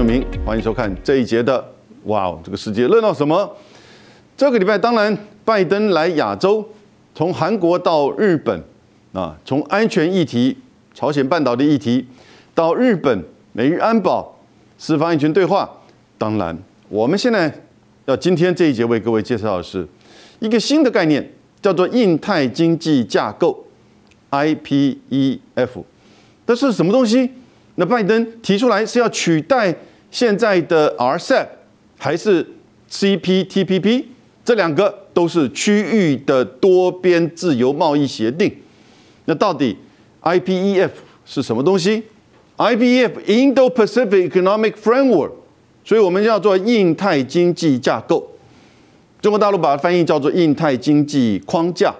永明，欢迎收看这一节的《哇哦，这个世界热闹什么》。这个礼拜，当然拜登来亚洲，从韩国到日本啊，从安全议题、朝鲜半岛的议题，到日本美日安保、四方安全对话。当然，我们现在要今天这一节为各位介绍的是一个新的概念，叫做印太经济架构 （IPEF）。这是什么东西？那拜登提出来是要取代现在的 RCEP 还是 CPTPP？这两个都是区域的多边自由贸易协定。那到底 IPEF 是什么东西？IPEF Indo-Pacific Economic Framework，所以我们叫做印太经济架构。中国大陆把它翻译叫做印太经济框架。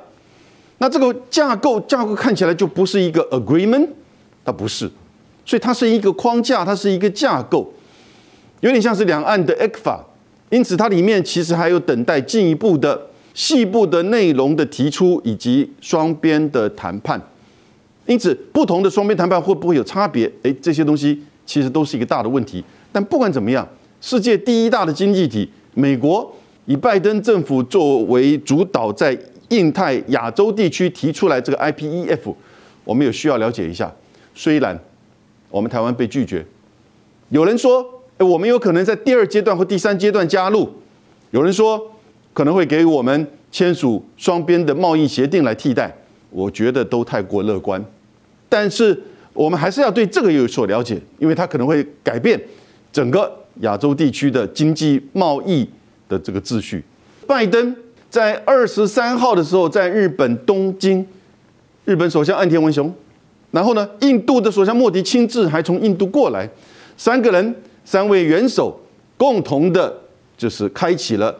那这个架构架构看起来就不是一个 agreement，它不是。所以它是一个框架，它是一个架构，有点像是两岸的 ECFA，因此它里面其实还有等待进一步的细部的内容的提出以及双边的谈判。因此，不同的双边谈判会不会有差别？诶，这些东西其实都是一个大的问题。但不管怎么样，世界第一大的经济体美国以拜登政府作为主导，在印太亚洲地区提出来这个 IPEF，我们有需要了解一下。虽然我们台湾被拒绝，有人说，我们有可能在第二阶段或第三阶段加入，有人说可能会给我们签署双边的贸易协定来替代，我觉得都太过乐观。但是我们还是要对这个有所了解，因为它可能会改变整个亚洲地区的经济贸易的这个秩序。拜登在二十三号的时候在日本东京，日本首相岸田文雄。然后呢？印度的首相莫迪亲自还从印度过来，三个人、三位元首共同的，就是开启了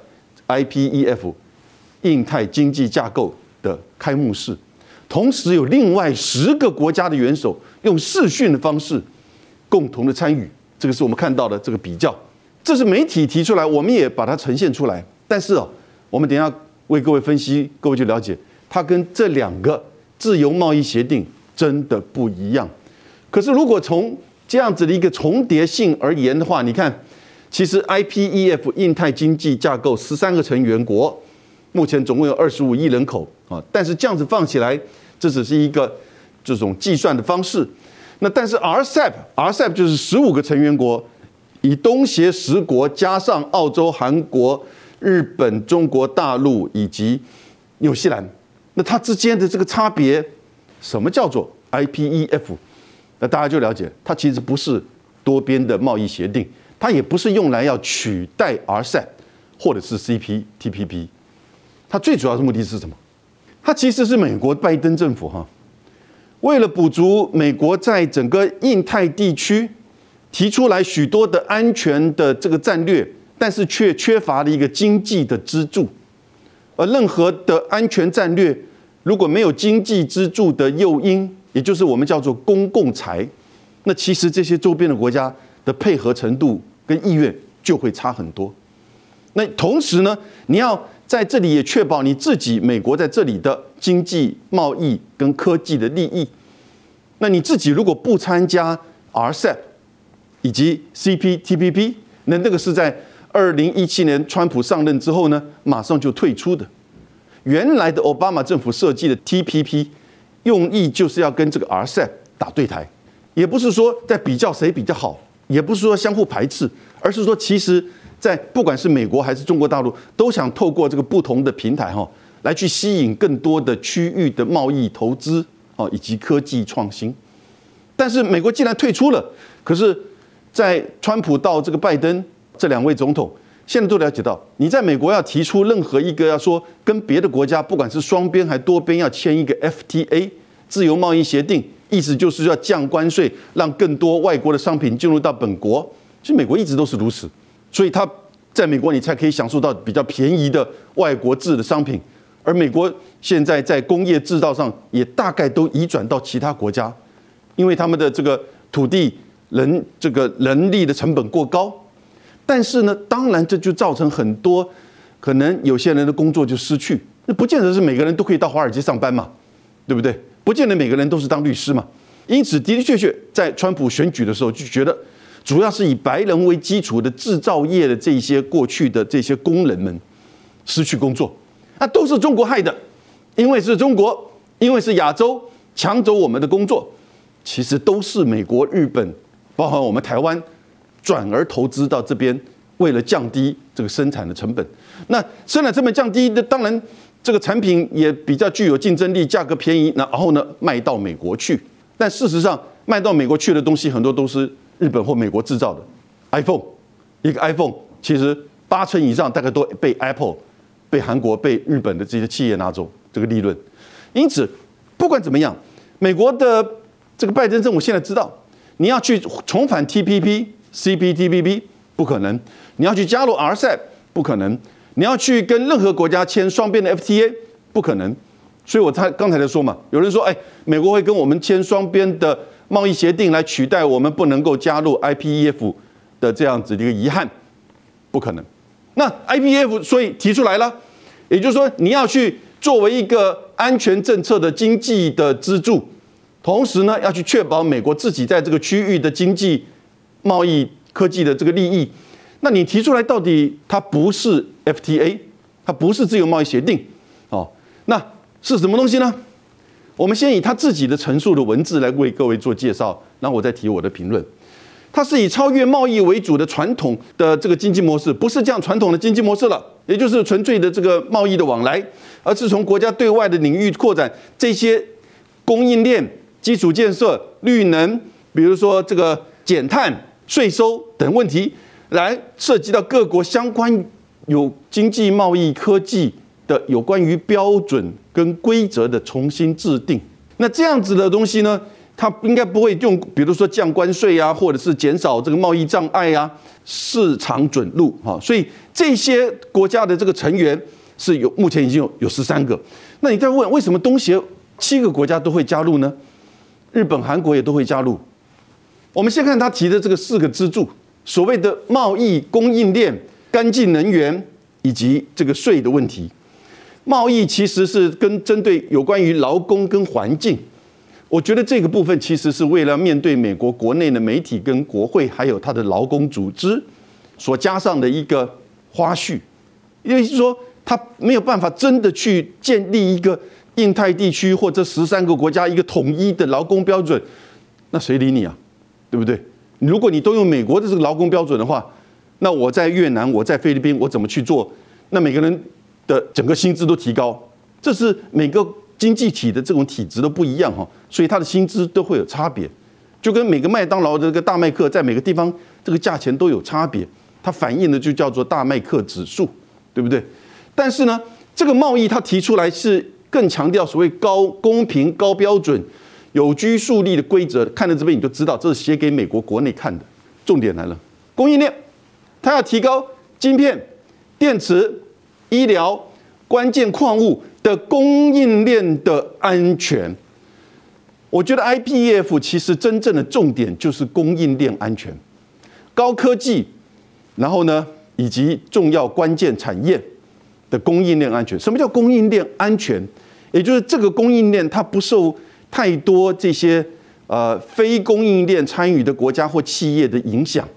IPEF 印太经济架构的开幕式。同时有另外十个国家的元首用视讯的方式共同的参与。这个是我们看到的这个比较，这是媒体提出来，我们也把它呈现出来。但是哦，我们等下为各位分析，各位就了解它跟这两个自由贸易协定。真的不一样。可是，如果从这样子的一个重叠性而言的话，你看，其实 IPEF 印太经济架构十三个成员国，目前总共有二十五亿人口啊。但是这样子放起来，这只是一个这种计算的方式。那但是 RCEP，RCEP 就是十五个成员国，以东协十国加上澳洲、韩国、日本、中国大陆以及纽西兰，那它之间的这个差别。什么叫做 IPEF？那大家就了解，它其实不是多边的贸易协定，它也不是用来要取代 RCEP 或者是 CPTPP。它最主要的目的是什么？它其实是美国拜登政府哈，为了补足美国在整个印太地区提出来许多的安全的这个战略，但是却缺乏了一个经济的支柱，而任何的安全战略。如果没有经济支柱的诱因，也就是我们叫做公共财，那其实这些周边的国家的配合程度跟意愿就会差很多。那同时呢，你要在这里也确保你自己美国在这里的经济贸易跟科技的利益。那你自己如果不参加 RCEP 以及 CPTPP，那那个是在二零一七年川普上任之后呢，马上就退出的。原来的奥巴马政府设计的 TPP 用意就是要跟这个 RCEP 打对台，也不是说在比较谁比较好，也不是说相互排斥，而是说其实，在不管是美国还是中国大陆，都想透过这个不同的平台哈，来去吸引更多的区域的贸易投资哦，以及科技创新。但是美国既然退出了，可是，在川普到这个拜登这两位总统。现在都了解到，你在美国要提出任何一个要说跟别的国家，不管是双边还多边，要签一个 FTA 自由贸易协定，意思就是要降关税，让更多外国的商品进入到本国。其实美国一直都是如此，所以它在美国你才可以享受到比较便宜的外国制的商品，而美国现在在工业制造上也大概都移转到其他国家，因为他们的这个土地、人这个人力的成本过高。但是呢，当然这就造成很多可能有些人的工作就失去，那不见得是每个人都可以到华尔街上班嘛，对不对？不见得每个人都是当律师嘛。因此的的确确在川普选举的时候就觉得，主要是以白人为基础的制造业的这些过去的这些工人们失去工作，那都是中国害的，因为是中国，因为是亚洲抢走我们的工作，其实都是美国、日本，包含我们台湾，转而投资到这边，为了降低这个生产的成本。那生产成本降低，那当然这个产品也比较具有竞争力，价格便宜，然后呢卖到美国去。但事实上，卖到美国去的东西很多都是日本或美国制造的。iPhone 一个 iPhone 其实八成以上大概都被 Apple、被韩国、被日本的这些企业拿走这个利润。因此，不管怎么样，美国的这个拜登政府现在知道，你要去重返 TPP、CPTPP 不可能，你要去加入 RCEP 不可能。你要去跟任何国家签双边的 FTA，不可能。所以我才刚才在说嘛，有人说，哎，美国会跟我们签双边的贸易协定来取代我们不能够加入 IPEF 的这样子的一个遗憾，不可能。那 IPEF 所以提出来了，也就是说你要去作为一个安全政策的经济的支柱，同时呢要去确保美国自己在这个区域的经济、贸易、科技的这个利益。那你提出来到底它不是 FTA，它不是自由贸易协定，哦，那是什么东西呢？我们先以他自己的陈述的文字来为各位做介绍，然后我再提我的评论。它是以超越贸易为主的传统的这个经济模式，不是这样传统的经济模式了，也就是纯粹的这个贸易的往来，而是从国家对外的领域扩展这些供应链、基础建设、绿能，比如说这个减碳、税收等问题。来涉及到各国相关有经济贸易科技的有关于标准跟规则的重新制定，那这样子的东西呢，它应该不会用，比如说降关税啊，或者是减少这个贸易障碍啊，市场准入哈，所以这些国家的这个成员是有目前已经有有十三个，那你再问为什么东协七个国家都会加入呢？日本、韩国也都会加入。我们先看他提的这个四个支柱。所谓的贸易供应链、干净能源以及这个税的问题，贸易其实是跟针对有关于劳工跟环境，我觉得这个部分其实是为了面对美国国内的媒体跟国会，还有他的劳工组织所加上的一个花絮，因为是说他没有办法真的去建立一个印太地区或者十三个国家一个统一的劳工标准，那谁理你啊？对不对？如果你都用美国的这个劳工标准的话，那我在越南，我在菲律宾，我怎么去做？那每个人的整个薪资都提高，这是每个经济体的这种体质都不一样哈，所以它的薪资都会有差别，就跟每个麦当劳的这个大麦克在每个地方这个价钱都有差别，它反映的就叫做大麦克指数，对不对？但是呢，这个贸易它提出来是更强调所谓高公平、高标准。有拘束力的规则，看到这边你就知道，这是写给美国国内看的。重点来了，供应链，它要提高晶片、电池、医疗、关键矿物的供应链的安全。我觉得 IPEF 其实真正的重点就是供应链安全，高科技，然后呢，以及重要关键产业的供应链安全。什么叫供应链安全？也就是这个供应链它不受。太多这些呃非供应链参与的国家或企业的影响。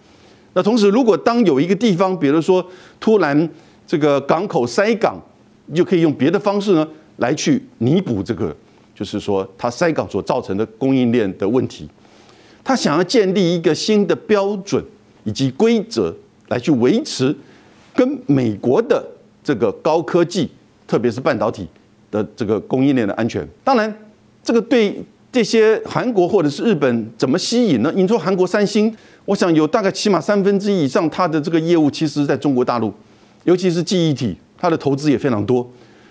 那同时，如果当有一个地方，比如说突然这个港口塞港，就可以用别的方式呢来去弥补这个，就是说它塞港所造成的供应链的问题。他想要建立一个新的标准以及规则来去维持跟美国的这个高科技，特别是半导体的这个供应链的安全。当然。这个对这些韩国或者是日本怎么吸引呢？你说韩国三星，我想有大概起码三分之一以上，它的这个业务其实在中国大陆，尤其是记忆体，它的投资也非常多。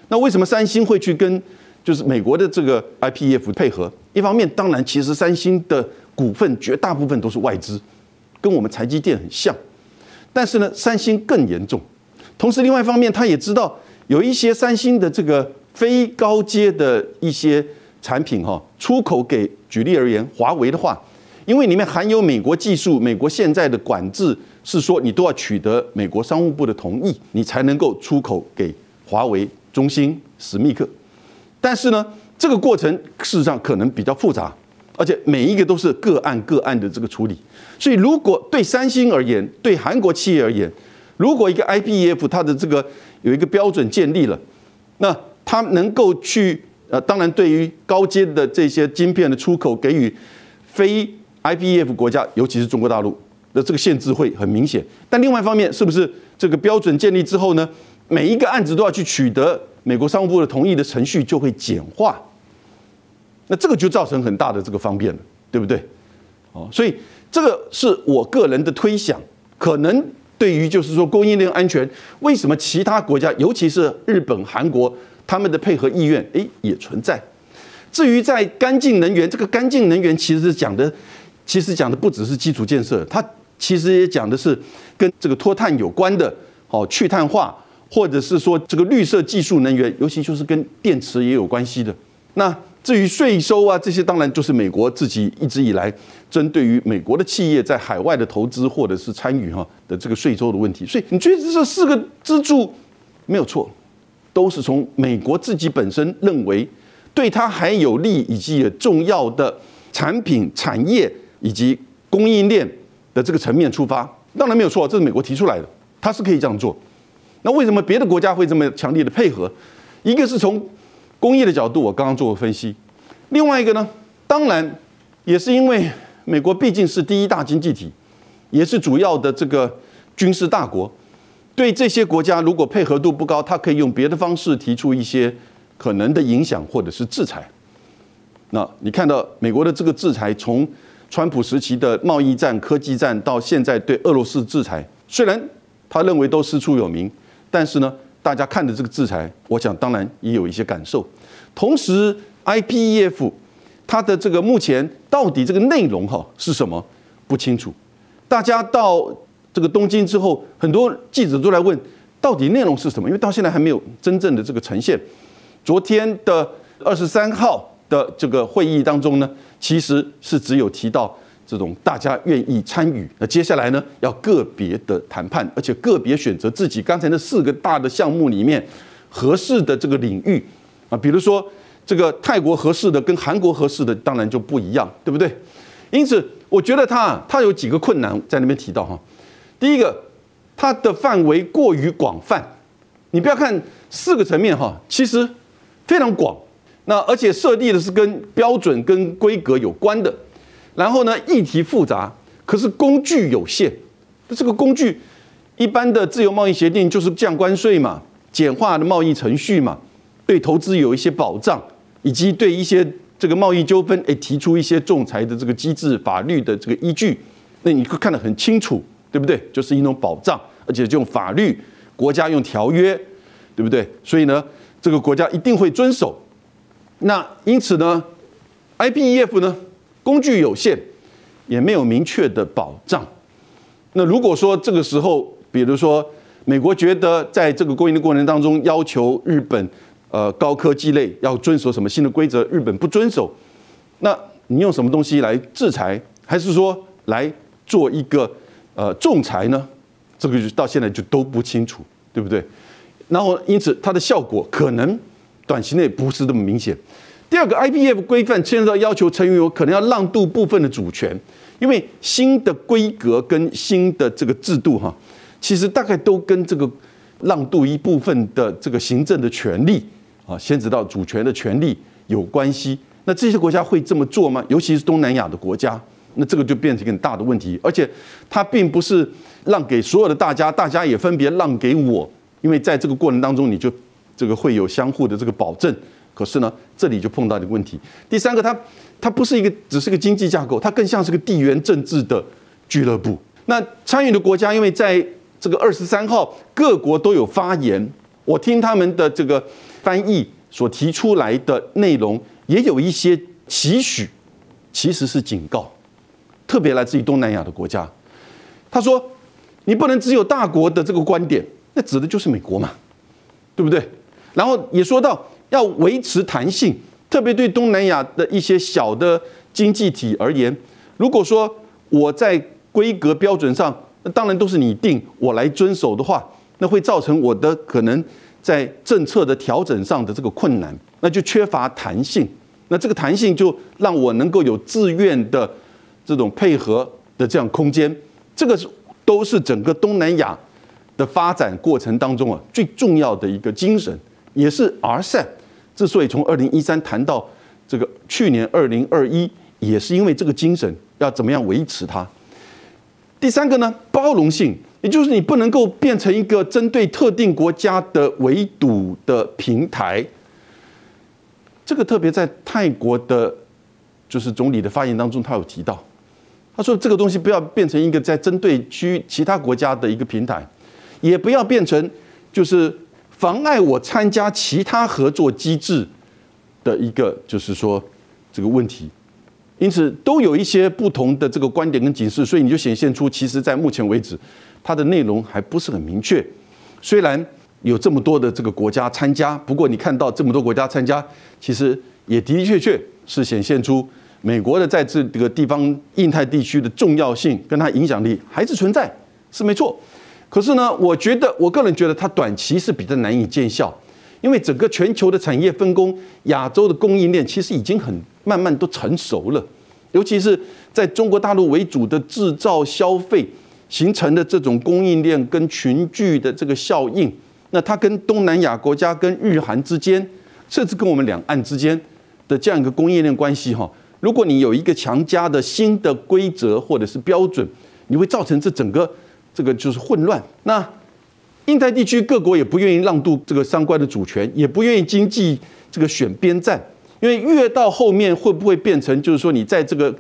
那为什么三星会去跟就是美国的这个 IPF 配合？一方面，当然其实三星的股份绝大部分都是外资，跟我们台积电很像。但是呢，三星更严重。同时，另外一方面，他也知道有一些三星的这个非高阶的一些。产品哈出口给举例而言，华为的话，因为里面含有美国技术，美国现在的管制是说你都要取得美国商务部的同意，你才能够出口给华为、中兴、史密克。但是呢，这个过程事实上可能比较复杂，而且每一个都是个案个案的这个处理。所以，如果对三星而言，对韩国企业而言，如果一个 IPEF 它的这个有一个标准建立了，那它能够去呃，当然对于高阶的这些晶片的出口给予非 IPF 国家，尤其是中国大陆的这个限制会很明显。但另外一方面，是不是这个标准建立之后呢，每一个案子都要去取得美国商务部的同意的程序就会简化？那这个就造成很大的这个方便了，对不对？哦，所以这个是我个人的推想，可能对于就是说供应链安全，为什么其他国家，尤其是日本、韩国，他们的配合意愿，诶也存在。至于在干净能源，这个干净能源其实讲的，其实讲的不只是基础建设，它其实也讲的是跟这个脱碳有关的，哦，去碳化，或者是说这个绿色技术能源，尤其就是跟电池也有关系的。那至于税收啊，这些当然就是美国自己一直以来针对于美国的企业在海外的投资或者是参与哈的这个税收的问题。所以你觉得这四个支柱没有错，都是从美国自己本身认为对它还有利以及重要的产品产业以及供应链的这个层面出发，当然没有错，这是美国提出来的，它是可以这样做。那为什么别的国家会这么强烈的配合？一个是从工业的角度，我刚刚做过分析。另外一个呢，当然也是因为美国毕竟是第一大经济体，也是主要的这个军事大国，对这些国家如果配合度不高，他可以用别的方式提出一些可能的影响或者是制裁。那你看到美国的这个制裁，从川普时期的贸易战、科技战，到现在对俄罗斯制裁，虽然他认为都师出有名，但是呢？大家看的这个制裁，我想当然也有一些感受。同时，IPEF 它的这个目前到底这个内容哈是什么不清楚。大家到这个东京之后，很多记者都来问到底内容是什么，因为到现在还没有真正的这个呈现。昨天的二十三号的这个会议当中呢，其实是只有提到。这种大家愿意参与，那接下来呢，要个别的谈判，而且个别选择自己刚才那四个大的项目里面合适的这个领域啊，比如说这个泰国合适的跟韩国合适的，当然就不一样，对不对？因此，我觉得他他有几个困难在那边提到哈。第一个，它的范围过于广泛，你不要看四个层面哈，其实非常广，那而且设立的是跟标准跟规格有关的。然后呢，议题复杂，可是工具有限。这个工具，一般的自由贸易协定就是降关税嘛，简化的贸易程序嘛，对投资有一些保障，以及对一些这个贸易纠纷，哎，提出一些仲裁的这个机制、法律的这个依据。那你会看得很清楚，对不对？就是一种保障，而且用法律，国家用条约，对不对？所以呢，这个国家一定会遵守。那因此呢，IPEF 呢？工具有限，也没有明确的保障。那如果说这个时候，比如说美国觉得在这个供应的过程当中，要求日本呃高科技类要遵守什么新的规则，日本不遵守，那你用什么东西来制裁，还是说来做一个呃仲裁呢？这个就到现在就都不清楚，对不对？然后因此它的效果可能短期内不是那么明显。第二个 IPF 规范牵涉到要求成员国可能要让渡部分的主权，因为新的规格跟新的这个制度哈，其实大概都跟这个让渡一部分的这个行政的权利啊，牵扯到主权的权利有关系。那这些国家会这么做吗？尤其是东南亚的国家，那这个就变成一个很大的问题。而且它并不是让给所有的大家，大家也分别让给我，因为在这个过程当中，你就这个会有相互的这个保证。可是呢，这里就碰到一个问题。第三个，它它不是一个只是个经济架构，它更像是个地缘政治的俱乐部。那参与的国家，因为在这个二十三号各国都有发言，我听他们的这个翻译所提出来的内容，也有一些期许，其实是警告，特别来自于东南亚的国家。他说：“你不能只有大国的这个观点，那指的就是美国嘛，对不对？”然后也说到。要维持弹性，特别对东南亚的一些小的经济体而言，如果说我在规格标准上，那当然都是你定，我来遵守的话，那会造成我的可能在政策的调整上的这个困难，那就缺乏弹性。那这个弹性就让我能够有自愿的这种配合的这样空间，这个是都是整个东南亚的发展过程当中啊最重要的一个精神，也是 RCEP 之所以从二零一三谈到这个去年二零二一，也是因为这个精神要怎么样维持它。第三个呢，包容性，也就是你不能够变成一个针对特定国家的围堵的平台。这个特别在泰国的，就是总理的发言当中，他有提到，他说这个东西不要变成一个在针对区其他国家的一个平台，也不要变成就是妨碍我参加其他合作机制的一个，就是说这个问题。因此都有一些不同的这个观点跟警示，所以你就显现出，其实在目前为止，它的内容还不是很明确。虽然有这么多的这个国家参加，不过你看到这么多国家参加，其实也的的确确是显现出美国的在这个地方印太地区的重要性跟它影响力还是存在，是没错。可是呢，我觉得我个人觉得它短期是比较难以见效，因为整个全球的产业分工、亚洲的供应链其实已经很。慢慢都成熟了，尤其是在中国大陆为主的制造消费形成的这种供应链跟群聚的这个效应，那它跟东南亚国家、跟日韩之间，甚至跟我们两岸之间的这样一个供应链关系哈，如果你有一个强加的新的规则或者是标准，你会造成这整个这个就是混乱。那印太地区各国也不愿意让渡这个相关的主权，也不愿意经济这个选边站。因为越到后面会不会变成，就是说你在这个，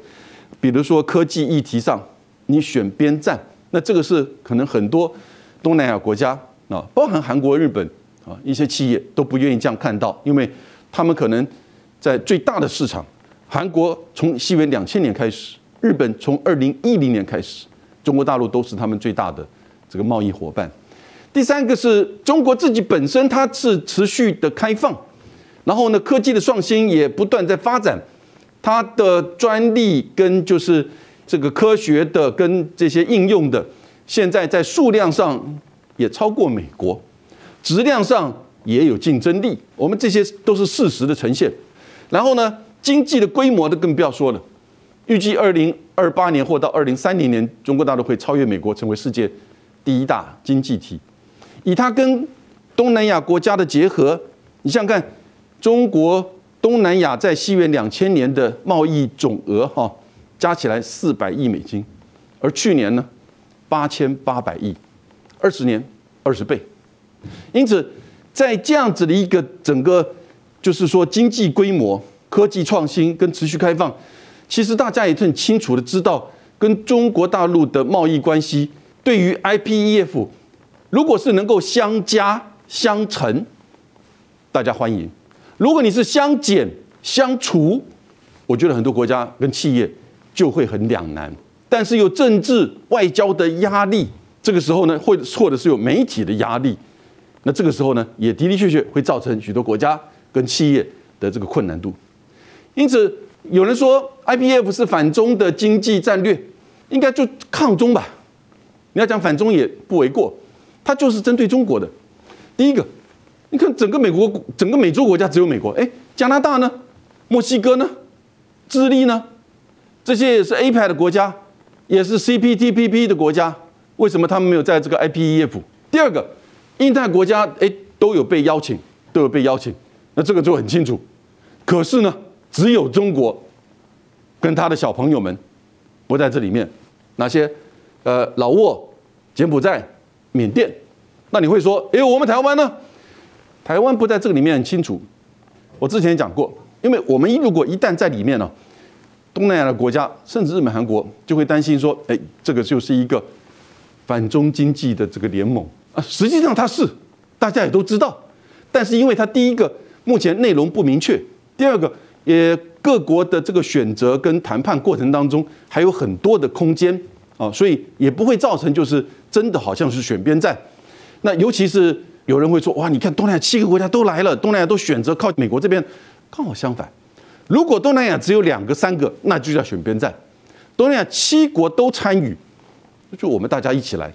比如说科技议题上，你选边站，那这个是可能很多东南亚国家啊，包含韩国、日本啊一些企业都不愿意这样看到，因为他们可能在最大的市场，韩国从西元两千年开始，日本从二零一零年开始，中国大陆都是他们最大的这个贸易伙伴。第三个是中国自己本身，它是持续的开放。然后呢，科技的创新也不断在发展，它的专利跟就是这个科学的跟这些应用的，现在在数量上也超过美国，质量上也有竞争力。我们这些都是事实的呈现。然后呢，经济的规模的更不要说了，预计二零二八年或到二零三零年，中国大陆会超越美国，成为世界第一大经济体。以它跟东南亚国家的结合，你想想看。中国东南亚在西元两千年的贸易总额哈加起来四百亿美金，而去年呢八千八百亿，二十年二十倍。因此，在这样子的一个整个就是说经济规模、科技创新跟持续开放，其实大家也很清楚的知道，跟中国大陆的贸易关系对于 IPEF 如果是能够相加相乘，大家欢迎。如果你是相减相除，我觉得很多国家跟企业就会很两难。但是有政治外交的压力，这个时候呢，或或者是有媒体的压力，那这个时候呢，也的的确确会造成许多国家跟企业的这个困难度。因此，有人说 IPF 是反中的经济战略，应该就抗中吧？你要讲反中也不为过，它就是针对中国的。第一个。你看，整个美国、整个美洲国家只有美国，哎，加拿大呢？墨西哥呢？智利呢？这些也是 A 牌的国家，也是 CPTPP 的国家，为什么他们没有在这个 IPEF？第二个，印太国家哎都有被邀请，都有被邀请，那这个就很清楚。可是呢，只有中国跟他的小朋友们不在这里面。哪些？呃，老挝、柬埔寨、缅甸。那你会说，哎，我们台湾呢？台湾不在这个里面很清楚，我之前讲过，因为我们如果一旦在里面呢，东南亚的国家甚至日本、韩国就会担心说，哎，这个就是一个反中经济的这个联盟啊。实际上它是，大家也都知道，但是因为它第一个目前内容不明确，第二个也各国的这个选择跟谈判过程当中还有很多的空间啊，所以也不会造成就是真的好像是选边站，那尤其是。有人会说：“哇，你看东南亚七个国家都来了，东南亚都选择靠美国这边。”刚好相反，如果东南亚只有两个、三个，那就叫选边站。东南亚七国都参与，就我们大家一起来，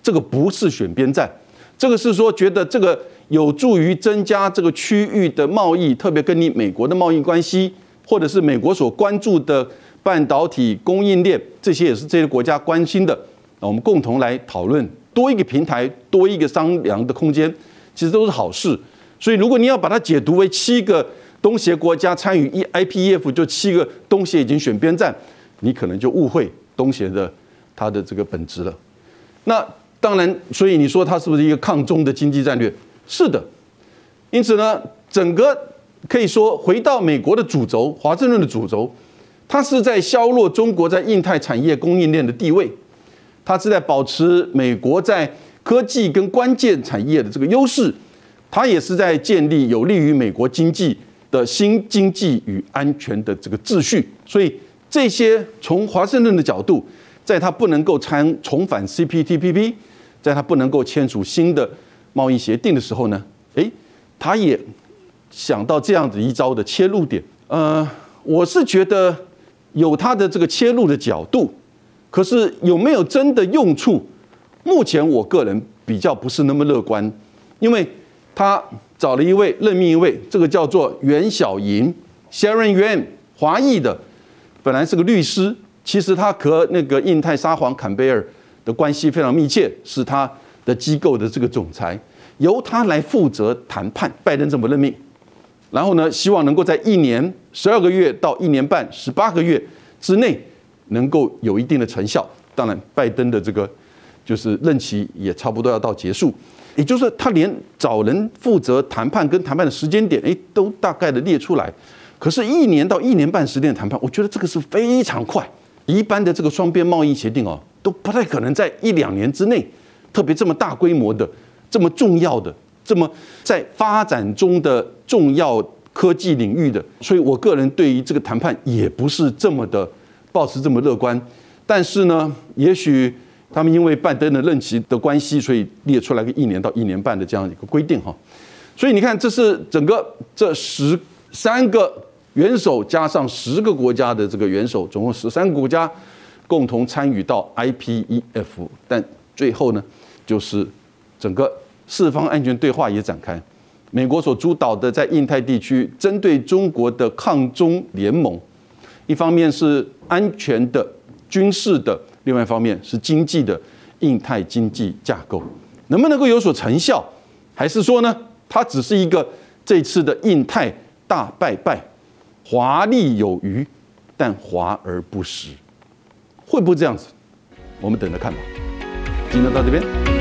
这个不是选边站，这个是说觉得这个有助于增加这个区域的贸易，特别跟你美国的贸易关系，或者是美国所关注的半导体供应链，这些也是这些国家关心的。那我们共同来讨论，多一个平台，多一个商量的空间，其实都是好事。所以，如果你要把它解读为七个东协国家参与一 IPEF，就七个东协已经选边站，你可能就误会东协的它的这个本质了。那当然，所以你说它是不是一个抗中的经济战略？是的。因此呢，整个可以说回到美国的主轴，华盛顿的主轴，它是在削弱中国在印太产业供应链的地位，它是在保持美国在科技跟关键产业的这个优势，它也是在建立有利于美国经济的新经济与安全的这个秩序。所以这些从华盛顿的角度，在它不能够参重返 CPTPP。在它不能够签署新的贸易协定的时候呢，诶，他也想到这样子一招的切入点。呃，我是觉得有他的这个切入的角度，可是有没有真的用处？目前我个人比较不是那么乐观，因为他找了一位任命一位，这个叫做袁小莹 （Sharon Yuan），华裔的，本来是个律师，其实他和那个印太沙皇坎贝尔。的关系非常密切，是他的机构的这个总裁，由他来负责谈判。拜登这么任命，然后呢，希望能够在一年十二个月到一年半十八个月之内，能够有一定的成效。当然，拜登的这个就是任期也差不多要到结束，也就是他连找人负责谈判跟谈判的时间点，哎，都大概的列出来。可是，一年到一年半时间的谈判，我觉得这个是非常快。一般的这个双边贸易协定哦。都不太可能在一两年之内，特别这么大规模的、这么重要的、这么在发展中的重要科技领域的，所以我个人对于这个谈判也不是这么的保持这么乐观。但是呢，也许他们因为拜登的任期的关系，所以列出来个一年到一年半的这样一个规定哈。所以你看，这是整个这十三个元首加上十个国家的这个元首，总共十三个国家。共同参与到 IPEF，但最后呢，就是整个四方安全对话也展开。美国所主导的在印太地区针对中国的抗中联盟，一方面是安全的、军事的，另外一方面是经济的印太经济架构，能不能够有所成效？还是说呢，它只是一个这次的印太大败败，华丽有余，但华而不实？会不会这样子？我们等着看吧。镜头到这边